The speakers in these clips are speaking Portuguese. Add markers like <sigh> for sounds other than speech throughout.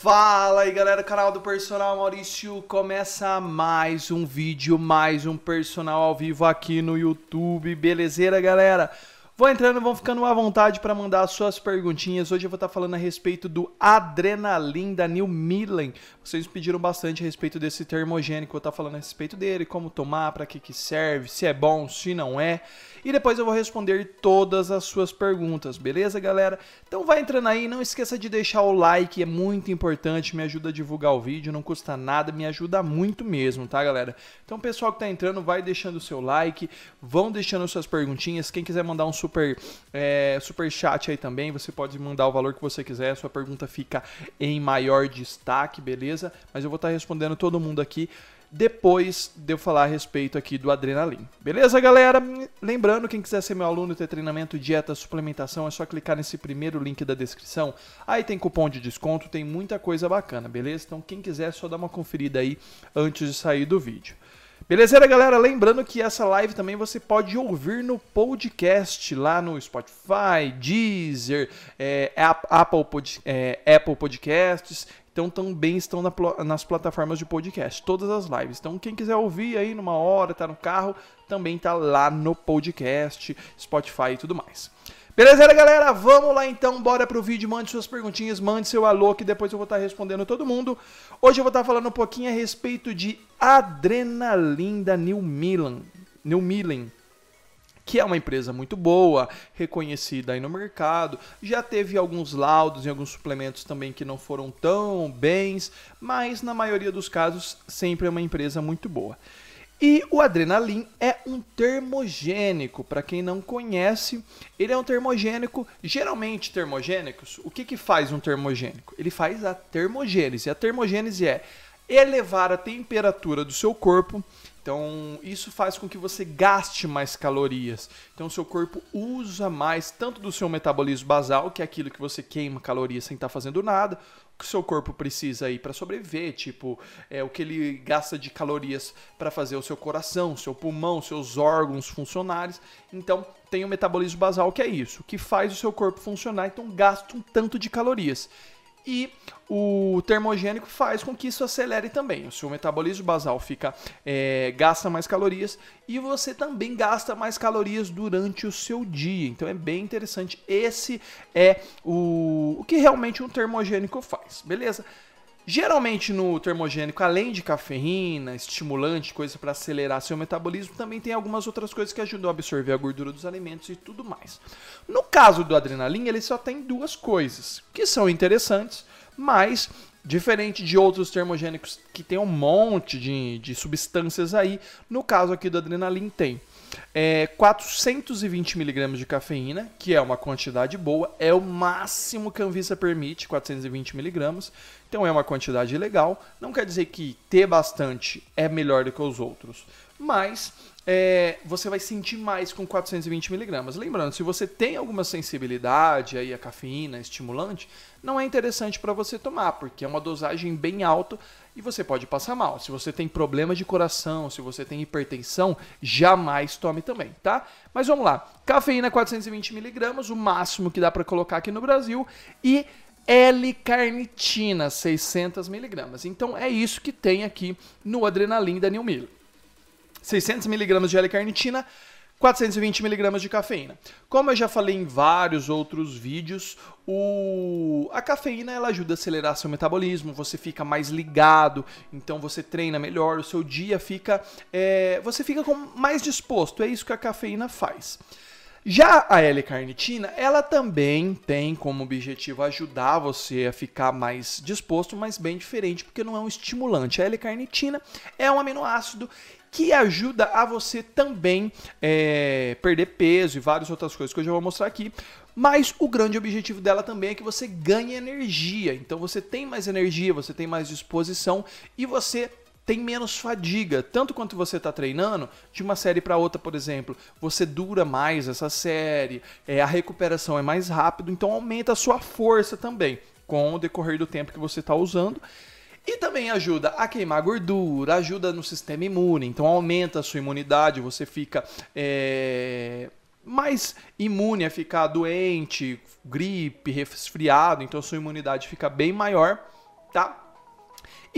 Fala aí galera, canal do Personal Maurício, começa mais um vídeo, mais um personal ao vivo aqui no YouTube, belezeira galera? Vão entrando, vão ficando à vontade para mandar suas perguntinhas. Hoje eu vou estar falando a respeito do Adrenalin da New Milan. Vocês pediram bastante a respeito desse termogênico, eu vou estar falando a respeito dele, como tomar, para que que serve, se é bom, se não é. E depois eu vou responder todas as suas perguntas, beleza, galera? Então vai entrando aí, não esqueça de deixar o like, é muito importante, me ajuda a divulgar o vídeo, não custa nada, me ajuda muito mesmo, tá, galera? Então, pessoal que tá entrando, vai deixando o seu like, vão deixando suas perguntinhas. Quem quiser mandar um super, é, super chat aí também, você pode mandar o valor que você quiser, sua pergunta fica em maior destaque, beleza? Mas eu vou estar respondendo todo mundo aqui depois de eu falar a respeito aqui do Adrenalin. Beleza, galera? Lembrando, quem quiser ser meu aluno ter treinamento, dieta, suplementação, é só clicar nesse primeiro link da descrição. Aí tem cupom de desconto, tem muita coisa bacana, beleza? Então, quem quiser, é só dá uma conferida aí antes de sair do vídeo. Beleza, galera? Lembrando que essa live também você pode ouvir no podcast lá no Spotify, Deezer, é, Apple, Pod, é, Apple Podcasts. Então também estão na, nas plataformas de podcast, todas as lives. Então quem quiser ouvir aí numa hora, tá no carro, também tá lá no podcast, Spotify e tudo mais. Beleza, galera? Vamos lá então, bora pro vídeo. Mande suas perguntinhas, mande seu alô, que depois eu vou estar respondendo todo mundo. Hoje eu vou estar falando um pouquinho a respeito de Adrenalin da New Milan. New Milan que é uma empresa muito boa, reconhecida aí no mercado, já teve alguns laudos e alguns suplementos também que não foram tão bens, mas na maioria dos casos sempre é uma empresa muito boa. E o adrenalin é um termogênico. Para quem não conhece, ele é um termogênico. Geralmente, termogênicos, o que, que faz um termogênico? Ele faz a termogênese. A termogênese é elevar a temperatura do seu corpo. Então, isso faz com que você gaste mais calorias. Então, seu corpo usa mais tanto do seu metabolismo basal, que é aquilo que você queima calorias sem estar fazendo nada, que o seu corpo precisa aí para sobreviver, tipo, é o que ele gasta de calorias para fazer o seu coração, seu pulmão, seus órgãos funcionarem. Então, tem o metabolismo basal que é isso, que faz o seu corpo funcionar, então gasta um tanto de calorias e o termogênico faz com que isso acelere também. O seu metabolismo basal fica é, gasta mais calorias e você também gasta mais calorias durante o seu dia. Então é bem interessante. Esse é o, o que realmente um termogênico faz, beleza? Geralmente no termogênico, além de cafeína, estimulante, coisa para acelerar seu metabolismo, também tem algumas outras coisas que ajudam a absorver a gordura dos alimentos e tudo mais. No caso do adrenalina, ele só tem duas coisas que são interessantes, mas diferente de outros termogênicos que tem um monte de, de substâncias aí, no caso aqui do adrenalina tem é, 420 miligramas de cafeína, que é uma quantidade boa, é o máximo que a Anvisa permite, 420 miligramas, então é uma quantidade legal. Não quer dizer que ter bastante é melhor do que os outros, mas é, você vai sentir mais com 420 miligramas. Lembrando, se você tem alguma sensibilidade aí a cafeína, estimulante, não é interessante para você tomar, porque é uma dosagem bem alta e você pode passar mal. Se você tem problema de coração, se você tem hipertensão, jamais tome também, tá? Mas vamos lá. Cafeína 420 miligramas, o máximo que dá para colocar aqui no Brasil e L-carnitina, 600 miligramas. Então é isso que tem aqui no Adrenalin da New Miller. 600 miligramas de L-carnitina, 420 miligramas de cafeína. Como eu já falei em vários outros vídeos, o... a cafeína ela ajuda a acelerar seu metabolismo, você fica mais ligado, então você treina melhor, o seu dia fica, é... você fica mais disposto. É isso que a cafeína faz. Já a L-carnitina, ela também tem como objetivo ajudar você a ficar mais disposto, mas bem diferente, porque não é um estimulante. A L-carnitina é um aminoácido que ajuda a você também é, perder peso e várias outras coisas que eu já vou mostrar aqui. Mas o grande objetivo dela também é que você ganhe energia. Então você tem mais energia, você tem mais disposição e você tem menos fadiga, tanto quanto você está treinando, de uma série para outra, por exemplo, você dura mais essa série, é, a recuperação é mais rápido, então aumenta a sua força também, com o decorrer do tempo que você está usando. E também ajuda a queimar gordura, ajuda no sistema imune, então aumenta a sua imunidade, você fica é, mais imune a ficar doente, gripe, resfriado, então a sua imunidade fica bem maior. tá?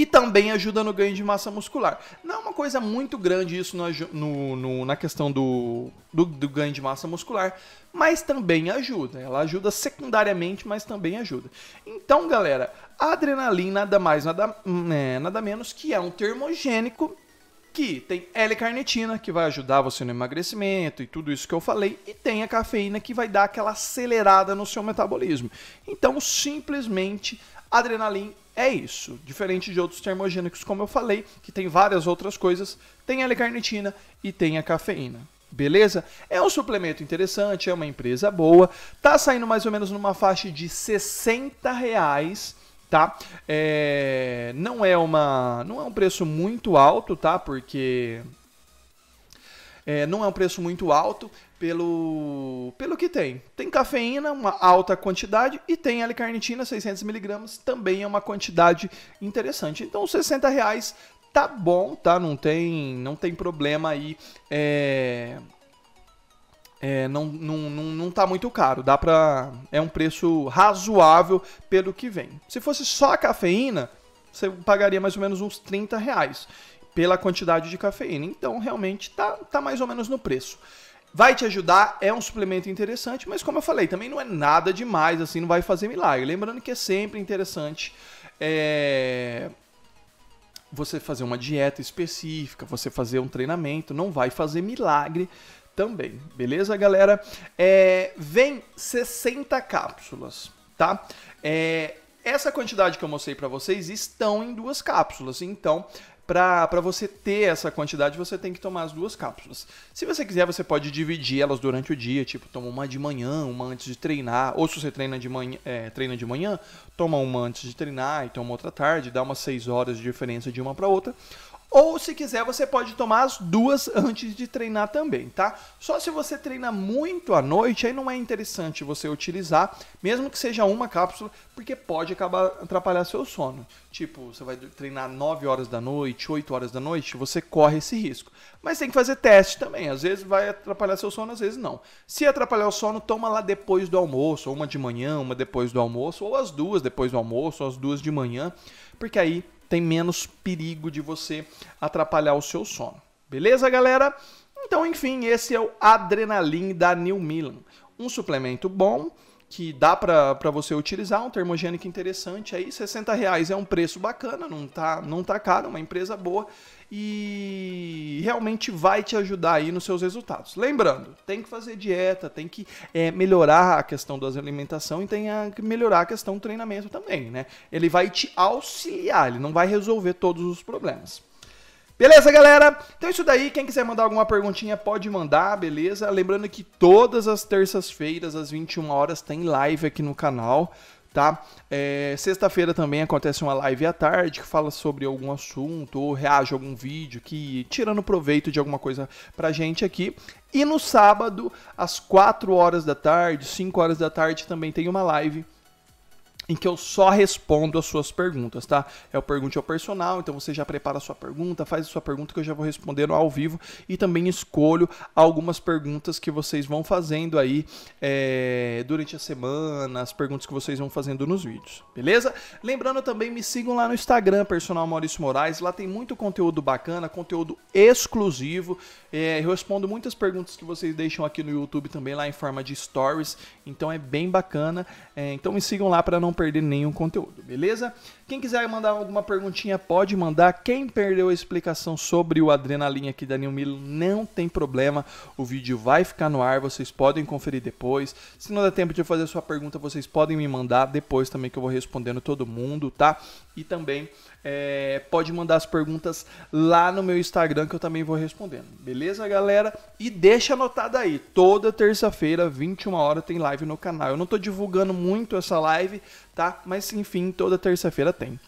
E também ajuda no ganho de massa muscular. Não é uma coisa muito grande isso no, no, no, na questão do, do, do, ganho de massa muscular, mas também ajuda. Ela ajuda secundariamente, mas também ajuda. Então, galera, a adrenalina nada mais, nada, é, nada menos que é um termogênico que tem L-carnitina, que vai ajudar você no emagrecimento e tudo isso que eu falei, e tem a cafeína que vai dar aquela acelerada no seu metabolismo. Então, simplesmente, adrenalina é isso. Diferente de outros termogênicos, como eu falei, que tem várias outras coisas, tem a L-carnitina e tem a cafeína. Beleza? É um suplemento interessante, é uma empresa boa. Tá saindo mais ou menos numa faixa de 60 reais tá? É, não é uma, não é um preço muito alto, tá? Porque é, não é um preço muito alto pelo, pelo que tem. Tem cafeína, uma alta quantidade, e tem L-carnitina, 600mg, também é uma quantidade interessante. Então, 60 reais tá bom, tá? Não tem, não tem problema aí. É é, não, não, não, não tá muito caro. Dá pra. É um preço razoável pelo que vem. Se fosse só a cafeína, você pagaria mais ou menos uns 30 reais pela quantidade de cafeína. Então, realmente, tá, tá mais ou menos no preço. Vai te ajudar, é um suplemento interessante, mas como eu falei, também não é nada demais, assim, não vai fazer milagre. Lembrando que é sempre interessante é, você fazer uma dieta específica, você fazer um treinamento, não vai fazer milagre também. Beleza, galera? É, vem 60 cápsulas, tá? É, essa quantidade que eu mostrei para vocês estão em duas cápsulas, então para você ter essa quantidade, você tem que tomar as duas cápsulas. Se você quiser, você pode dividir elas durante o dia, tipo, toma uma de manhã, uma antes de treinar, ou se você treina de manhã, é, treina de manhã toma uma antes de treinar e toma outra tarde, dá umas 6 horas de diferença de uma para outra. Ou se quiser, você pode tomar as duas <laughs> antes de treinar também, tá? Só se você treina muito à noite, aí não é interessante você utilizar, mesmo que seja uma cápsula, porque pode acabar atrapalhar seu sono. Tipo, você vai treinar 9 horas da noite, 8 horas da noite, você corre esse risco. Mas tem que fazer teste também. Às vezes vai atrapalhar seu sono, às vezes não. Se atrapalhar o sono, toma lá depois do almoço, ou uma de manhã, uma depois do almoço, ou as duas depois do almoço, ou as duas de manhã, porque aí tem menos perigo de você atrapalhar o seu sono. Beleza, galera? Então, enfim, esse é o Adrenalin da New Milan. Um suplemento bom que dá para você utilizar, um termogênico interessante aí, 60 reais é um preço bacana, não tá, não tá caro, uma empresa boa e realmente vai te ajudar aí nos seus resultados. Lembrando, tem que fazer dieta, tem que é, melhorar a questão da alimentação e tem que melhorar a questão do treinamento também, né? Ele vai te auxiliar, ele não vai resolver todos os problemas. Beleza, galera? Então é isso daí. Quem quiser mandar alguma perguntinha pode mandar, beleza? Lembrando que todas as terças-feiras, às 21 horas, tem live aqui no canal, tá? É, Sexta-feira também acontece uma live à tarde que fala sobre algum assunto ou reage a algum vídeo que tirando proveito de alguma coisa pra gente aqui. E no sábado, às 4 horas da tarde, 5 horas da tarde, também tem uma live em que eu só respondo as suas perguntas, tá? É o Pergunte ao Personal, então você já prepara a sua pergunta, faz a sua pergunta que eu já vou respondendo ao vivo e também escolho algumas perguntas que vocês vão fazendo aí é, durante a semana, as perguntas que vocês vão fazendo nos vídeos, beleza? Lembrando também, me sigam lá no Instagram, Personal Maurício Moraes, lá tem muito conteúdo bacana, conteúdo exclusivo, é, eu respondo muitas perguntas que vocês deixam aqui no YouTube também, lá em forma de stories, então é bem bacana, é, então me sigam lá para não perder nenhum conteúdo, beleza? Quem quiser mandar alguma perguntinha pode mandar. Quem perdeu a explicação sobre o adrenalina aqui da New Milo, não tem problema. O vídeo vai ficar no ar, vocês podem conferir depois. Se não der tempo de fazer a sua pergunta, vocês podem me mandar depois também que eu vou respondendo todo mundo, tá? E também é, pode mandar as perguntas lá no meu Instagram que eu também vou respondendo. Beleza, galera? E deixa anotado aí, toda terça-feira, 21 horas, tem live no canal. Eu não tô divulgando muito essa live, tá? Mas enfim, toda terça-feira tem.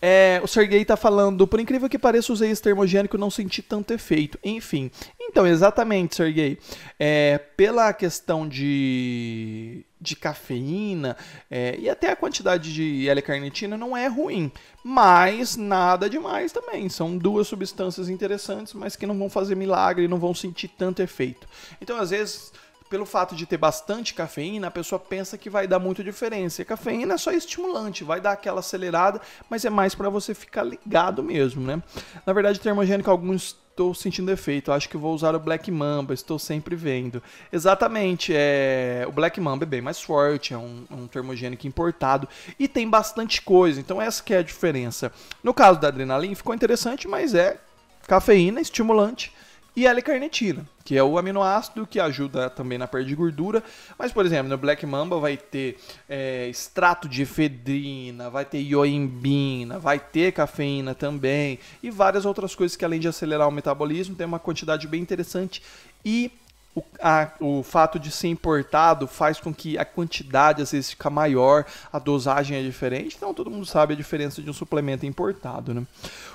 É, o Sergei tá falando, por incrível que pareça, usei esse termogênico e não senti tanto efeito. Enfim, então, exatamente, Sergei. É, pela questão de, de cafeína é, e até a quantidade de L-carnitina não é ruim, mas nada demais também. São duas substâncias interessantes, mas que não vão fazer milagre, não vão sentir tanto efeito. Então, às vezes, pelo fato de ter bastante cafeína, a pessoa pensa que vai dar muita diferença. E a cafeína é só estimulante, vai dar aquela acelerada, mas é mais para você ficar ligado mesmo, né? Na verdade, termogênico alguns estou sentindo efeito, acho que vou usar o Black Mamba, estou sempre vendo. Exatamente, é... o Black Mamba é bem mais forte, é um, um termogênico importado e tem bastante coisa, então essa que é a diferença. No caso da adrenalina ficou interessante, mas é cafeína, estimulante, e L-carnitina, que é o aminoácido que ajuda também na perda de gordura. Mas, por exemplo, no Black Mamba vai ter é, extrato de efedrina, vai ter ioimbina, vai ter cafeína também e várias outras coisas que, além de acelerar o metabolismo, tem uma quantidade bem interessante e o, a, o fato de ser importado faz com que a quantidade às vezes fica maior, a dosagem é diferente, então todo mundo sabe a diferença de um suplemento importado. Né?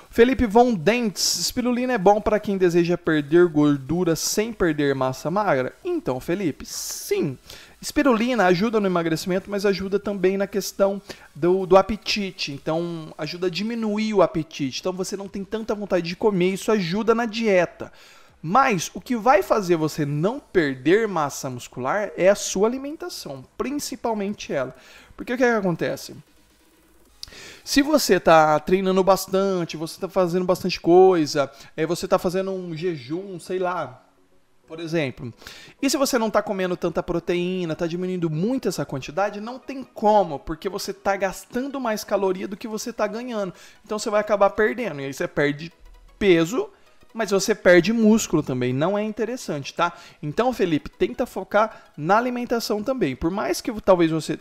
Felipe Von Dentes, espirulina é bom para quem deseja perder gordura sem perder massa magra? Então, Felipe, sim. Espirulina ajuda no emagrecimento, mas ajuda também na questão do, do, apetite. Então, ajuda a diminuir o apetite. Então, você não tem tanta vontade de comer, isso ajuda na dieta. Mas o que vai fazer você não perder massa muscular é a sua alimentação, principalmente ela. Porque o que, é que acontece? Se você está treinando bastante, você está fazendo bastante coisa, é, você está fazendo um jejum, sei lá, por exemplo. E se você não está comendo tanta proteína, está diminuindo muito essa quantidade, não tem como, porque você está gastando mais caloria do que você está ganhando. Então você vai acabar perdendo. E aí você perde peso, mas você perde músculo também. Não é interessante, tá? Então, Felipe, tenta focar na alimentação também. Por mais que talvez você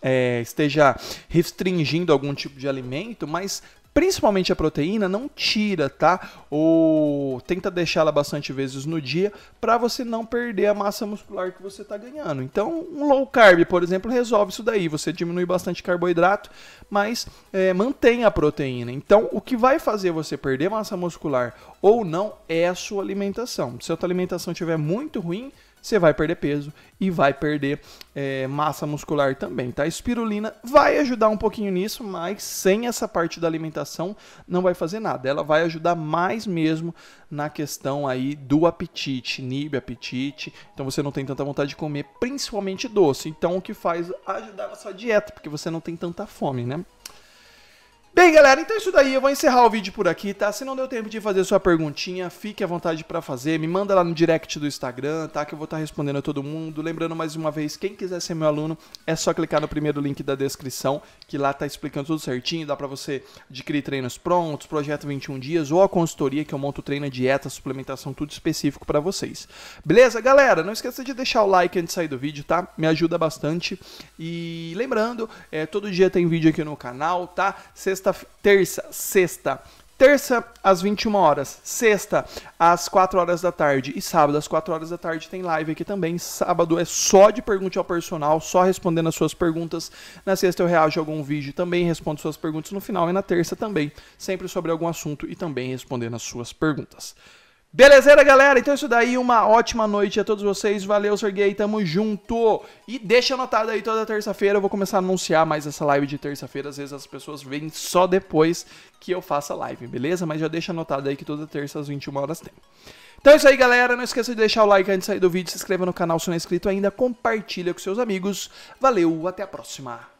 é, esteja restringindo algum tipo de alimento, mas principalmente a proteína, não tira, tá? Ou tenta deixá-la bastante vezes no dia para você não perder a massa muscular que você está ganhando. Então, um low carb, por exemplo, resolve isso daí. Você diminui bastante carboidrato, mas é, mantém a proteína. Então, o que vai fazer você perder massa muscular ou não é a sua alimentação. Se a sua alimentação estiver muito ruim, você vai perder peso e vai perder é, massa muscular também, tá? Espirulina vai ajudar um pouquinho nisso, mas sem essa parte da alimentação não vai fazer nada. Ela vai ajudar mais mesmo na questão aí do apetite, inibe apetite. Então você não tem tanta vontade de comer, principalmente doce. Então o que faz ajudar na sua dieta, porque você não tem tanta fome, né? Bem, galera, então é isso daí. Eu vou encerrar o vídeo por aqui, tá? Se não deu tempo de fazer sua perguntinha, fique à vontade para fazer. Me manda lá no direct do Instagram, tá? Que eu vou estar tá respondendo a todo mundo. Lembrando mais uma vez, quem quiser ser meu aluno, é só clicar no primeiro link da descrição, que lá tá explicando tudo certinho. Dá para você adquirir treinos prontos, projeto 21 dias ou a consultoria que eu monto treino, dieta, suplementação, tudo específico para vocês. Beleza, galera? Não esqueça de deixar o like antes de sair do vídeo, tá? Me ajuda bastante. E lembrando, é, todo dia tem vídeo aqui no canal, tá? Sexta terça, sexta, terça às 21 horas, sexta às 4 horas da tarde e sábado às 4 horas da tarde tem live aqui também. Sábado é só de pergunte ao personal, só respondendo as suas perguntas. Na sexta eu reajo a algum vídeo, também respondo suas perguntas no final e na terça também, sempre sobre algum assunto e também respondendo as suas perguntas. Belezeira, galera? Então é isso daí, uma ótima noite a todos vocês. Valeu, Serguei, tamo junto. E deixa anotado aí toda terça-feira, eu vou começar a anunciar mais essa live de terça-feira. Às vezes as pessoas vêm só depois que eu faça a live, beleza? Mas já deixa anotado aí que toda terça às 21 horas tem. Então é isso aí, galera. Não esqueça de deixar o like antes de sair do vídeo, se inscreva no canal se não é inscrito ainda, compartilha com seus amigos. Valeu, até a próxima.